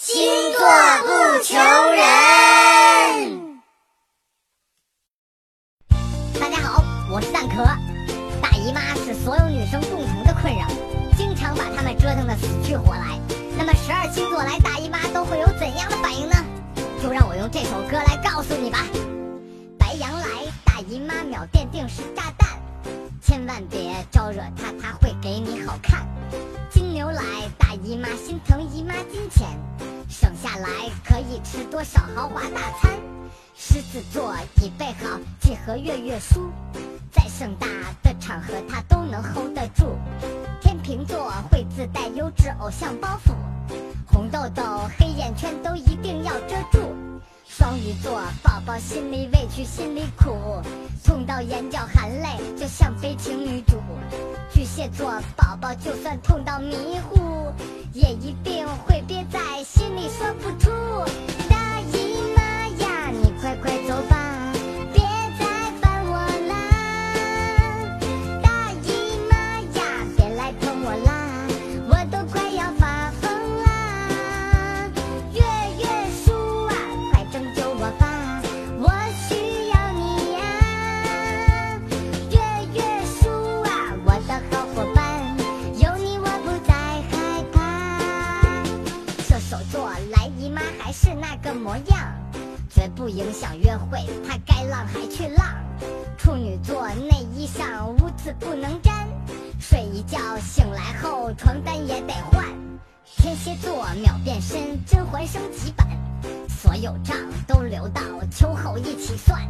星座不求人。大家好，我是蛋壳。大姨妈是所有女生共同的困扰，经常把她们折腾的死去活来。那么十二星座来大姨妈都会有怎样的反应呢？就让我用这首歌来告诉你吧。白羊来大姨妈秒奠定时炸弹，千万别招惹她，她会给你好看。金牛来大姨妈心疼姨妈金钱，省下来可以吃多少豪华大餐。狮子座已备好几盒月月酥，再盛大的场合他都能 hold 得住。天秤座会自带优质偶像包袱，红痘痘、黑眼圈都一定要遮住。双鱼座宝宝心里委屈心里苦，痛到眼角含泪，就像悲情女主。巨蟹座宝宝就算痛到迷糊，也一定还是那个模样，绝不影响约会，他该浪还去浪。处女座内衣上污渍不能沾，睡一觉醒来后床单也得换。天蝎座秒变身甄嬛升级版，所有账都留到秋后一起算。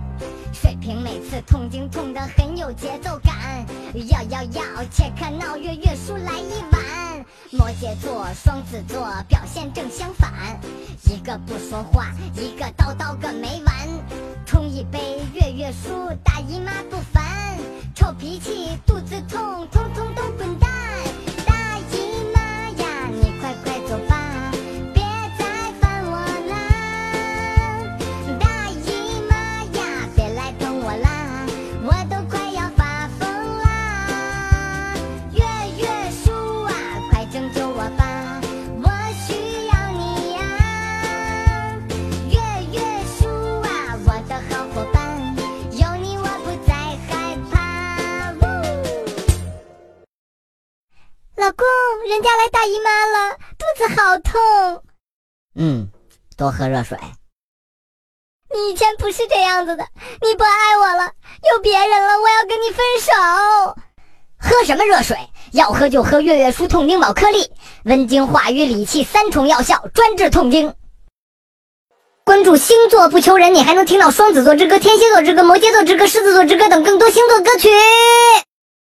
水瓶每次痛经痛得很有节奏感，要要要，切克闹月月叔来一碗。摩羯座、双子座表现正相反，一个不说话，一个叨叨个没完。冲一杯月月输，大姨妈不烦，臭脾气、肚子痛，通通都老公，人家来大姨妈了，肚子好痛。嗯，多喝热水。你以前不是这样子的，你不爱我了，有别人了，我要跟你分手。喝什么热水？要喝就喝月月舒痛经宝颗粒，温经化瘀理气三重药效，专治痛经。关注星座不求人，你还能听到双子座之歌、天蝎座之歌、摩羯座之歌、狮子座之歌等更多星座歌曲。